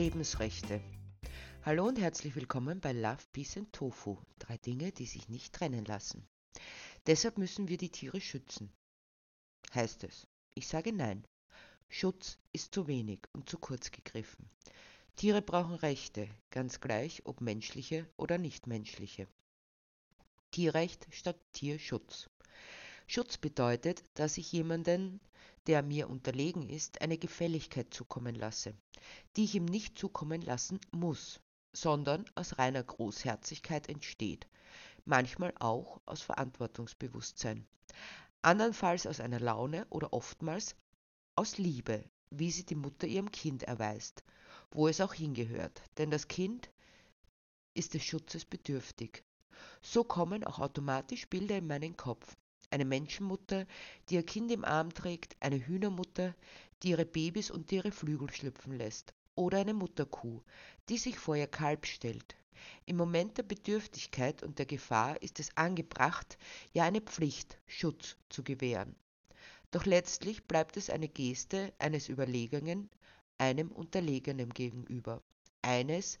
Lebensrechte. Hallo und herzlich willkommen bei Love, Peace and Tofu. Drei Dinge, die sich nicht trennen lassen. Deshalb müssen wir die Tiere schützen. Heißt es. Ich sage nein. Schutz ist zu wenig und zu kurz gegriffen. Tiere brauchen Rechte, ganz gleich ob menschliche oder nichtmenschliche. Tierrecht statt Tierschutz. Schutz bedeutet, dass ich jemanden, der mir unterlegen ist, eine Gefälligkeit zukommen lasse, die ich ihm nicht zukommen lassen muss, sondern aus reiner Großherzigkeit entsteht, manchmal auch aus Verantwortungsbewusstsein, andernfalls aus einer Laune oder oftmals aus Liebe, wie sie die Mutter ihrem Kind erweist, wo es auch hingehört, denn das Kind ist des Schutzes bedürftig. So kommen auch automatisch Bilder in meinen Kopf. Eine Menschenmutter, die ihr Kind im Arm trägt, eine Hühnermutter, die ihre Babys unter ihre Flügel schlüpfen lässt, oder eine Mutterkuh, die sich vor ihr Kalb stellt. Im Moment der Bedürftigkeit und der Gefahr ist es angebracht, ja eine Pflicht, Schutz zu gewähren. Doch letztlich bleibt es eine Geste eines Überlegenen einem Unterlegenen gegenüber. Eines,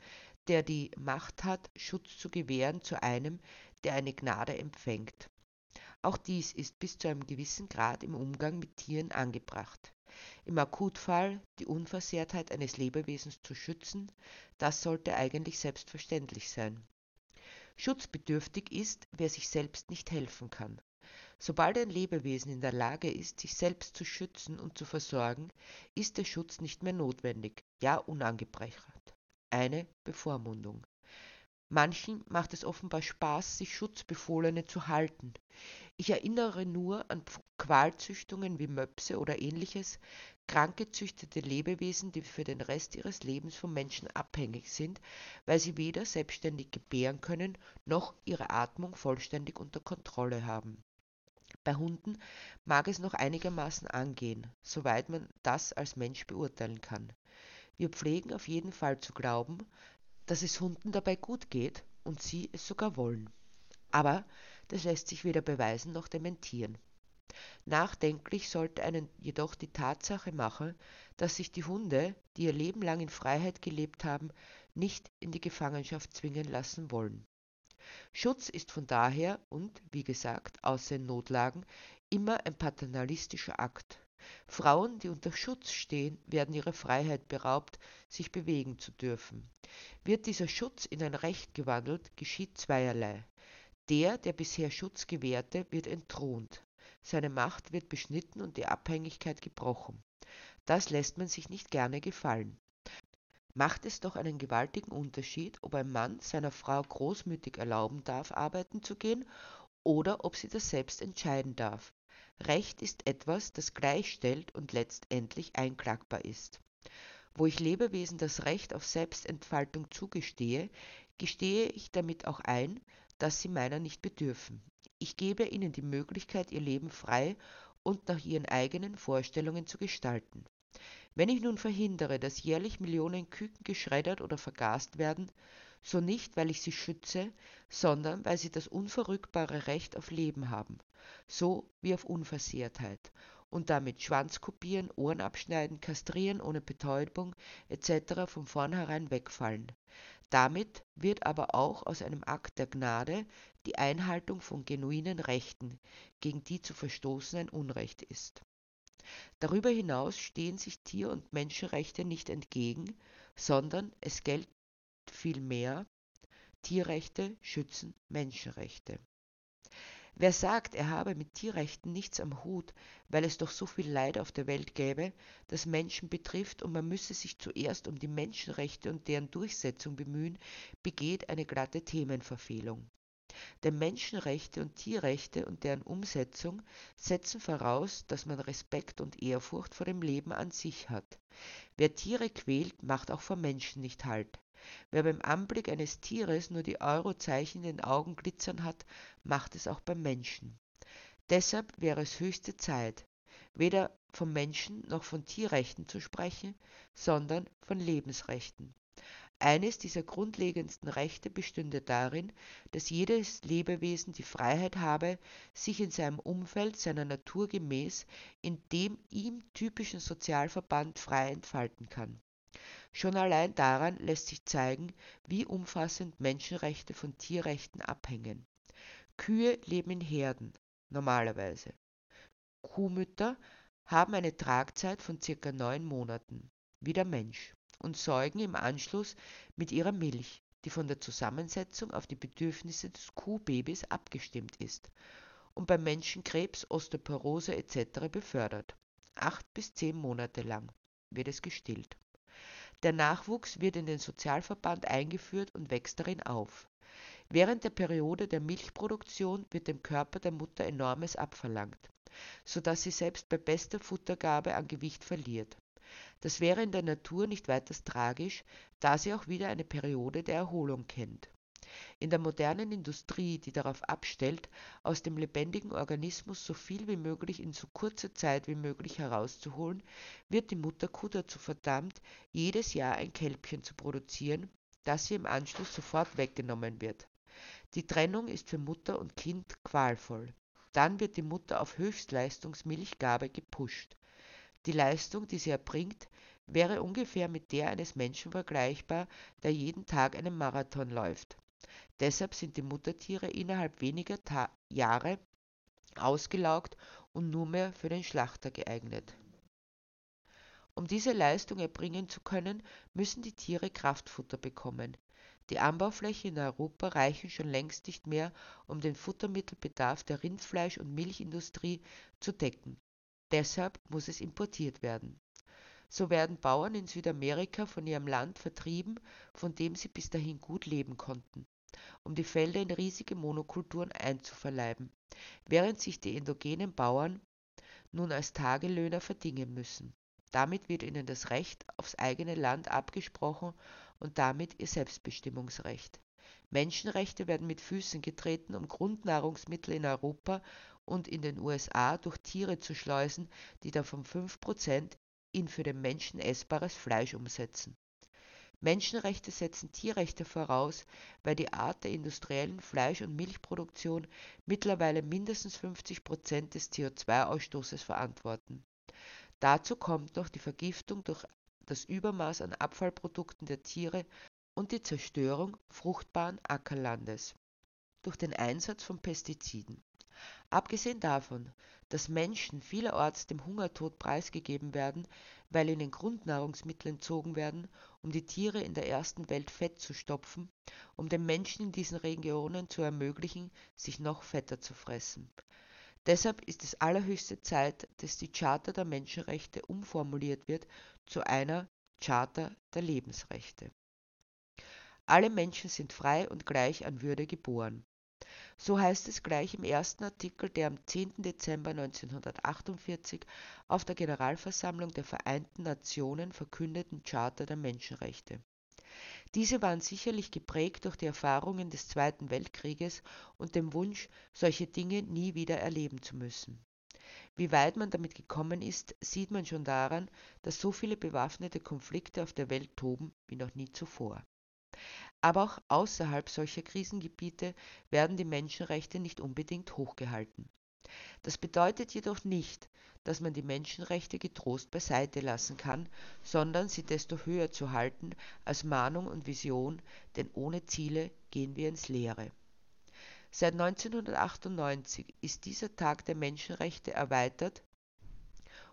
der die Macht hat, Schutz zu gewähren zu einem, der eine Gnade empfängt. Auch dies ist bis zu einem gewissen Grad im Umgang mit Tieren angebracht. Im Akutfall die Unversehrtheit eines Lebewesens zu schützen, das sollte eigentlich selbstverständlich sein. Schutzbedürftig ist, wer sich selbst nicht helfen kann. Sobald ein Lebewesen in der Lage ist, sich selbst zu schützen und zu versorgen, ist der Schutz nicht mehr notwendig, ja unangebracht. Eine Bevormundung. Manchen macht es offenbar Spaß, sich Schutzbefohlene zu halten. Ich erinnere nur an Qualzüchtungen wie Möpse oder ähnliches, krank gezüchtete Lebewesen, die für den Rest ihres Lebens vom Menschen abhängig sind, weil sie weder selbstständig gebären können, noch ihre Atmung vollständig unter Kontrolle haben. Bei Hunden mag es noch einigermaßen angehen, soweit man das als Mensch beurteilen kann. Wir pflegen auf jeden Fall zu glauben, dass es Hunden dabei gut geht und sie es sogar wollen. Aber das lässt sich weder beweisen noch dementieren. Nachdenklich sollte einen jedoch die Tatsache machen, dass sich die Hunde, die ihr Leben lang in Freiheit gelebt haben, nicht in die Gefangenschaft zwingen lassen wollen. Schutz ist von daher und, wie gesagt, außer in Notlagen, immer ein paternalistischer Akt. Frauen, die unter Schutz stehen, werden ihrer Freiheit beraubt, sich bewegen zu dürfen. Wird dieser Schutz in ein Recht gewandelt, geschieht zweierlei. Der, der bisher Schutz gewährte, wird entthront. Seine Macht wird beschnitten und die Abhängigkeit gebrochen. Das lässt man sich nicht gerne gefallen. Macht es doch einen gewaltigen Unterschied, ob ein Mann seiner Frau großmütig erlauben darf, arbeiten zu gehen, oder ob sie das selbst entscheiden darf. Recht ist etwas, das gleichstellt und letztendlich einklagbar ist. Wo ich Lebewesen das Recht auf Selbstentfaltung zugestehe, gestehe ich damit auch ein, dass sie meiner nicht bedürfen. Ich gebe ihnen die Möglichkeit, ihr Leben frei und nach ihren eigenen Vorstellungen zu gestalten. Wenn ich nun verhindere, dass jährlich Millionen Küken geschreddert oder vergast werden, so nicht, weil ich sie schütze, sondern weil sie das unverrückbare Recht auf Leben haben, so wie auf Unversehrtheit, und damit Schwanz kopieren, Ohren abschneiden, kastrieren ohne Betäubung etc. von vornherein wegfallen. Damit wird aber auch aus einem Akt der Gnade die Einhaltung von genuinen Rechten, gegen die zu verstoßen ein Unrecht ist. Darüber hinaus stehen sich Tier- und Menschenrechte nicht entgegen, sondern es gilt vielmehr, Tierrechte schützen Menschenrechte. Wer sagt, er habe mit Tierrechten nichts am Hut, weil es doch so viel Leid auf der Welt gäbe, das Menschen betrifft und man müsse sich zuerst um die Menschenrechte und deren Durchsetzung bemühen, begeht eine glatte Themenverfehlung. Denn Menschenrechte und Tierrechte und deren Umsetzung setzen voraus, dass man Respekt und Ehrfurcht vor dem Leben an sich hat. Wer Tiere quält, macht auch vor Menschen nicht Halt. Wer beim Anblick eines Tieres nur die Eurozeichen in den Augen glitzern hat, macht es auch beim Menschen. Deshalb wäre es höchste Zeit, weder vom Menschen noch von Tierrechten zu sprechen, sondern von Lebensrechten. Eines dieser grundlegendsten Rechte bestünde darin, dass jedes Lebewesen die Freiheit habe, sich in seinem Umfeld seiner Natur gemäß in dem ihm typischen Sozialverband frei entfalten kann. Schon allein daran lässt sich zeigen, wie umfassend Menschenrechte von Tierrechten abhängen. Kühe leben in Herden, normalerweise. Kuhmütter haben eine Tragzeit von circa neun Monaten, wie der Mensch, und säugen im Anschluss mit ihrer Milch, die von der Zusammensetzung auf die Bedürfnisse des Kuhbabys abgestimmt ist und beim Menschen Krebs, Osteoporose etc. befördert. Acht bis zehn Monate lang wird es gestillt. Der Nachwuchs wird in den Sozialverband eingeführt und wächst darin auf. Während der Periode der Milchproduktion wird dem Körper der Mutter enormes abverlangt, so dass sie selbst bei bester Futtergabe an Gewicht verliert. Das wäre in der Natur nicht weiters tragisch, da sie auch wieder eine Periode der Erholung kennt. In der modernen Industrie, die darauf abstellt, aus dem lebendigen Organismus so viel wie möglich in so kurzer Zeit wie möglich herauszuholen, wird die Mutterkuh dazu verdammt, jedes Jahr ein Kälbchen zu produzieren, das ihr im Anschluss sofort weggenommen wird. Die Trennung ist für Mutter und Kind qualvoll. Dann wird die Mutter auf Höchstleistungsmilchgabe gepusht. Die Leistung, die sie erbringt, wäre ungefähr mit der eines Menschen vergleichbar, der jeden Tag einen Marathon läuft. Deshalb sind die Muttertiere innerhalb weniger Ta Jahre ausgelaugt und nur mehr für den Schlachter geeignet. Um diese Leistung erbringen zu können, müssen die Tiere Kraftfutter bekommen. Die Anbauflächen in Europa reichen schon längst nicht mehr, um den Futtermittelbedarf der Rindfleisch- und Milchindustrie zu decken. Deshalb muss es importiert werden. So werden Bauern in Südamerika von ihrem Land vertrieben, von dem sie bis dahin gut leben konnten um die Felder in riesige Monokulturen einzuverleiben, während sich die endogenen Bauern nun als Tagelöhner verdingen müssen. Damit wird ihnen das Recht aufs eigene Land abgesprochen und damit ihr Selbstbestimmungsrecht. Menschenrechte werden mit Füßen getreten, um Grundnahrungsmittel in Europa und in den USA durch Tiere zu schleusen, die davon 5% in für den Menschen essbares Fleisch umsetzen. Menschenrechte setzen Tierrechte voraus, weil die Art der industriellen Fleisch- und Milchproduktion mittlerweile mindestens 50 Prozent des CO2-Ausstoßes verantworten. Dazu kommt noch die Vergiftung durch das Übermaß an Abfallprodukten der Tiere und die Zerstörung fruchtbaren Ackerlandes durch den Einsatz von Pestiziden. Abgesehen davon, dass Menschen vielerorts dem Hungertod preisgegeben werden, weil ihnen Grundnahrungsmittel entzogen werden, um die Tiere in der ersten Welt fett zu stopfen, um den Menschen in diesen Regionen zu ermöglichen, sich noch fetter zu fressen. Deshalb ist es allerhöchste Zeit, dass die Charta der Menschenrechte umformuliert wird zu einer Charta der Lebensrechte. Alle Menschen sind frei und gleich an Würde geboren. So heißt es gleich im ersten Artikel der am 10. Dezember 1948 auf der Generalversammlung der Vereinten Nationen verkündeten Charta der Menschenrechte. Diese waren sicherlich geprägt durch die Erfahrungen des Zweiten Weltkrieges und dem Wunsch, solche Dinge nie wieder erleben zu müssen. Wie weit man damit gekommen ist, sieht man schon daran, dass so viele bewaffnete Konflikte auf der Welt toben wie noch nie zuvor. Aber auch außerhalb solcher Krisengebiete werden die Menschenrechte nicht unbedingt hochgehalten. Das bedeutet jedoch nicht, dass man die Menschenrechte getrost beiseite lassen kann, sondern sie desto höher zu halten als Mahnung und Vision, denn ohne Ziele gehen wir ins Leere. Seit 1998 ist dieser Tag der Menschenrechte erweitert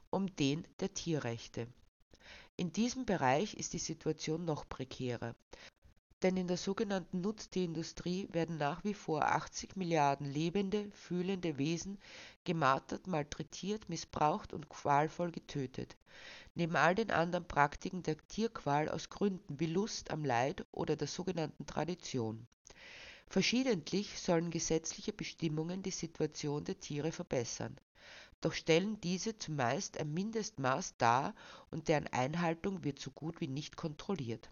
um den der Tierrechte. In diesem Bereich ist die Situation noch prekärer. Denn in der sogenannten Nutztierindustrie werden nach wie vor 80 Milliarden lebende, fühlende Wesen gemartert, malträtiert, missbraucht und qualvoll getötet. Neben all den anderen Praktiken der Tierqual aus Gründen wie Lust am Leid oder der sogenannten Tradition. Verschiedentlich sollen gesetzliche Bestimmungen die Situation der Tiere verbessern. Doch stellen diese zumeist ein Mindestmaß dar und deren Einhaltung wird so gut wie nicht kontrolliert.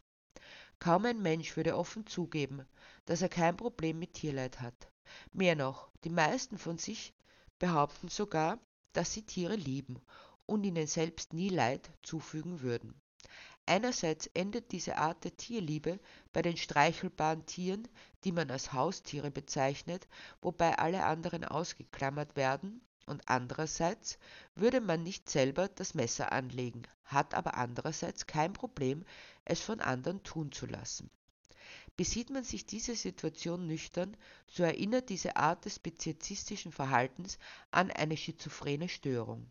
Kaum ein Mensch würde offen zugeben, dass er kein Problem mit Tierleid hat. Mehr noch, die meisten von sich behaupten sogar, dass sie Tiere lieben und ihnen selbst nie Leid zufügen würden. Einerseits endet diese Art der Tierliebe bei den streichelbaren Tieren, die man als Haustiere bezeichnet, wobei alle anderen ausgeklammert werden, und andererseits würde man nicht selber das Messer anlegen, hat aber andererseits kein Problem, es von anderen tun zu lassen. Besieht man sich diese Situation nüchtern, so erinnert diese Art des speziesistischen Verhaltens an eine schizophrene Störung.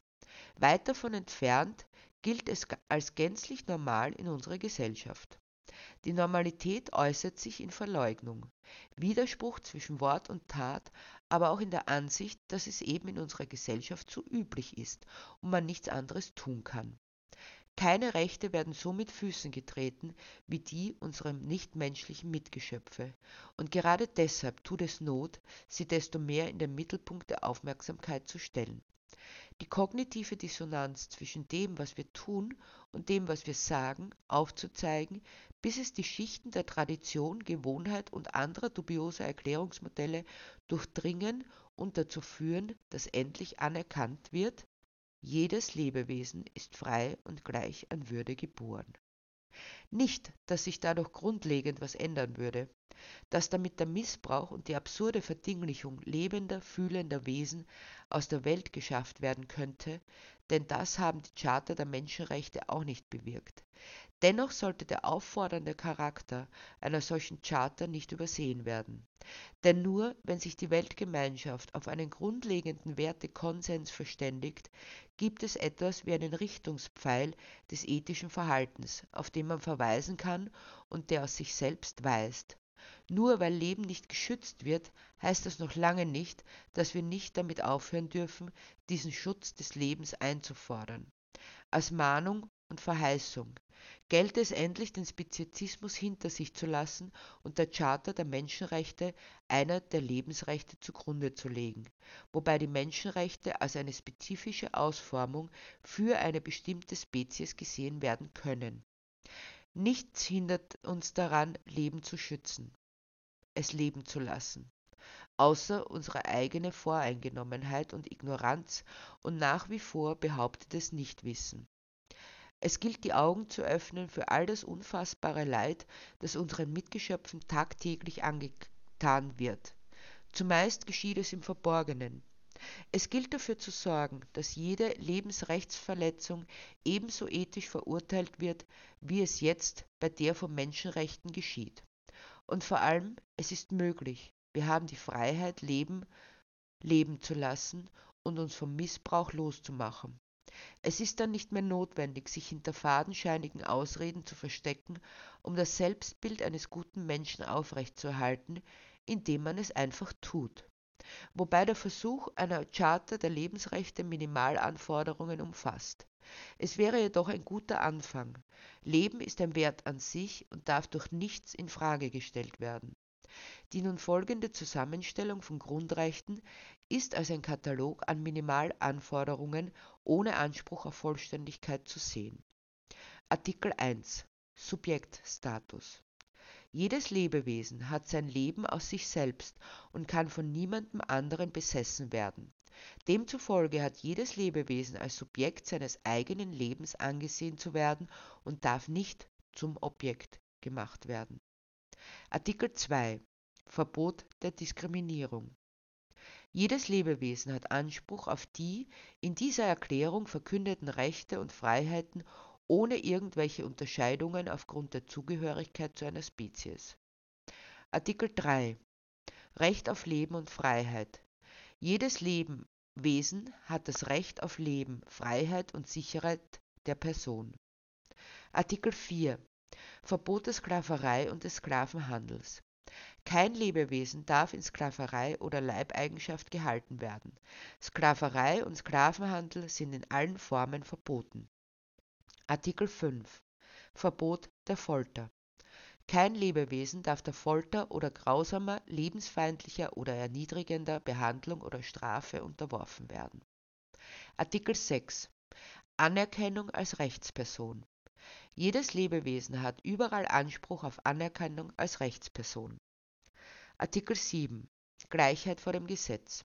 Weit davon entfernt gilt es als gänzlich normal in unserer Gesellschaft. Die Normalität äußert sich in Verleugnung, Widerspruch zwischen Wort und Tat, aber auch in der Ansicht, dass es eben in unserer Gesellschaft so üblich ist und man nichts anderes tun kann. Keine Rechte werden so mit Füßen getreten wie die unserer nichtmenschlichen Mitgeschöpfe, und gerade deshalb tut es Not, sie desto mehr in den Mittelpunkt der Aufmerksamkeit zu stellen. Die kognitive Dissonanz zwischen dem, was wir tun, und dem, was wir sagen, aufzuzeigen, bis es die Schichten der Tradition, Gewohnheit und anderer dubioser Erklärungsmodelle durchdringen und dazu führen, dass endlich anerkannt wird, jedes Lebewesen ist frei und gleich an Würde geboren. Nicht, dass sich dadurch grundlegend was ändern würde, dass damit der Missbrauch und die absurde Verdinglichung lebender, fühlender Wesen aus der Welt geschafft werden könnte, denn das haben die Charta der Menschenrechte auch nicht bewirkt. Dennoch sollte der auffordernde Charakter einer solchen Charta nicht übersehen werden. Denn nur wenn sich die Weltgemeinschaft auf einen grundlegenden Wertekonsens verständigt, gibt es etwas wie einen Richtungspfeil des ethischen Verhaltens, auf den man verweisen kann und der aus sich selbst weist. Nur weil Leben nicht geschützt wird, heißt das noch lange nicht, dass wir nicht damit aufhören dürfen, diesen Schutz des Lebens einzufordern. Als Mahnung und Verheißung gelte es endlich, den Speziesismus hinter sich zu lassen und der Charta der Menschenrechte einer der Lebensrechte zugrunde zu legen, wobei die Menschenrechte als eine spezifische Ausformung für eine bestimmte Spezies gesehen werden können Nichts hindert uns daran, Leben zu schützen, es leben zu lassen, außer unsere eigene Voreingenommenheit und Ignoranz und nach wie vor behauptetes Nichtwissen. Es gilt die Augen zu öffnen für all das unfassbare Leid, das unseren Mitgeschöpfen tagtäglich angetan wird. Zumeist geschieht es im Verborgenen, es gilt dafür zu sorgen, dass jede Lebensrechtsverletzung ebenso ethisch verurteilt wird, wie es jetzt bei der von Menschenrechten geschieht. Und vor allem, es ist möglich, wir haben die Freiheit, Leben leben zu lassen und uns vom Missbrauch loszumachen. Es ist dann nicht mehr notwendig, sich hinter fadenscheinigen Ausreden zu verstecken, um das Selbstbild eines guten Menschen aufrechtzuerhalten, indem man es einfach tut wobei der Versuch einer Charta der Lebensrechte Minimalanforderungen umfasst. Es wäre jedoch ein guter Anfang. Leben ist ein Wert an sich und darf durch nichts in Frage gestellt werden. Die nun folgende Zusammenstellung von Grundrechten ist als ein Katalog an Minimalanforderungen ohne Anspruch auf Vollständigkeit zu sehen. Artikel 1 Subjektstatus jedes Lebewesen hat sein Leben aus sich selbst und kann von niemandem anderen besessen werden. Demzufolge hat jedes Lebewesen als Subjekt seines eigenen Lebens angesehen zu werden und darf nicht zum Objekt gemacht werden. Artikel 2 Verbot der Diskriminierung jedes Lebewesen hat Anspruch auf die in dieser Erklärung verkündeten Rechte und Freiheiten ohne irgendwelche Unterscheidungen aufgrund der Zugehörigkeit zu einer Spezies. Artikel 3 Recht auf Leben und Freiheit. Jedes Lebewesen hat das Recht auf Leben, Freiheit und Sicherheit der Person. Artikel 4 Verbot der Sklaverei und des Sklavenhandels. Kein Lebewesen darf in Sklaverei oder Leibeigenschaft gehalten werden. Sklaverei und Sklavenhandel sind in allen Formen verboten. Artikel 5 Verbot der Folter. Kein Lebewesen darf der Folter oder grausamer, lebensfeindlicher oder erniedrigender Behandlung oder Strafe unterworfen werden. Artikel 6 Anerkennung als Rechtsperson. Jedes Lebewesen hat überall Anspruch auf Anerkennung als Rechtsperson. Artikel 7 Gleichheit vor dem Gesetz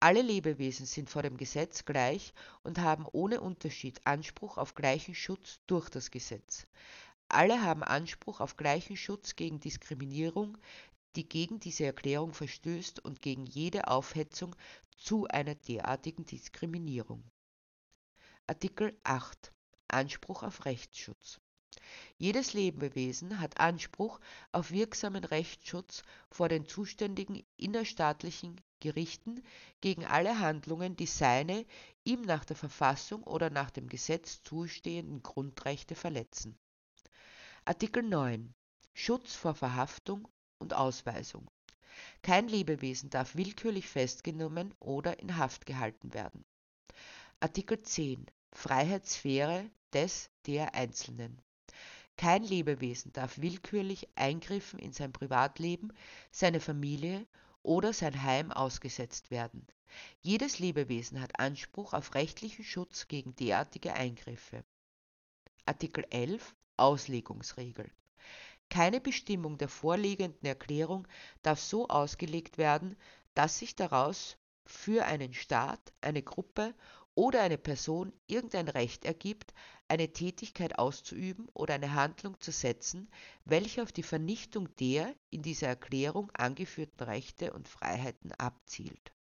alle Lebewesen sind vor dem Gesetz gleich und haben ohne Unterschied Anspruch auf gleichen Schutz durch das Gesetz. Alle haben Anspruch auf gleichen Schutz gegen Diskriminierung, die gegen diese Erklärung verstößt und gegen jede Aufhetzung zu einer derartigen Diskriminierung. Artikel 8 Anspruch auf Rechtsschutz jedes Lebewesen hat Anspruch auf wirksamen Rechtsschutz vor den zuständigen innerstaatlichen Gerichten gegen alle Handlungen, die seine ihm nach der Verfassung oder nach dem Gesetz zustehenden Grundrechte verletzen. Artikel 9 Schutz vor Verhaftung und Ausweisung. Kein Lebewesen darf willkürlich festgenommen oder in Haft gehalten werden. Artikel 10 Freiheitssphäre des der Einzelnen. Kein Lebewesen darf willkürlich Eingriffen in sein Privatleben, seine Familie oder sein Heim ausgesetzt werden. Jedes Lebewesen hat Anspruch auf rechtlichen Schutz gegen derartige Eingriffe. Artikel 11 Auslegungsregel Keine Bestimmung der vorliegenden Erklärung darf so ausgelegt werden, dass sich daraus für einen Staat, eine Gruppe oder eine Person irgendein Recht ergibt, eine Tätigkeit auszuüben oder eine Handlung zu setzen, welche auf die Vernichtung der in dieser Erklärung angeführten Rechte und Freiheiten abzielt.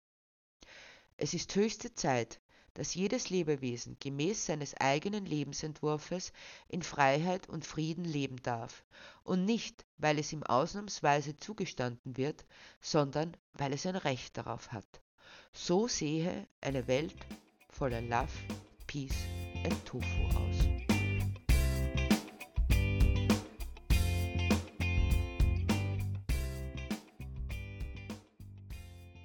Es ist höchste Zeit, dass jedes Lebewesen gemäß seines eigenen Lebensentwurfes in Freiheit und Frieden leben darf, und nicht, weil es ihm ausnahmsweise zugestanden wird, sondern weil es ein Recht darauf hat. So sehe eine Welt voller Love, Peace and Tofu aus.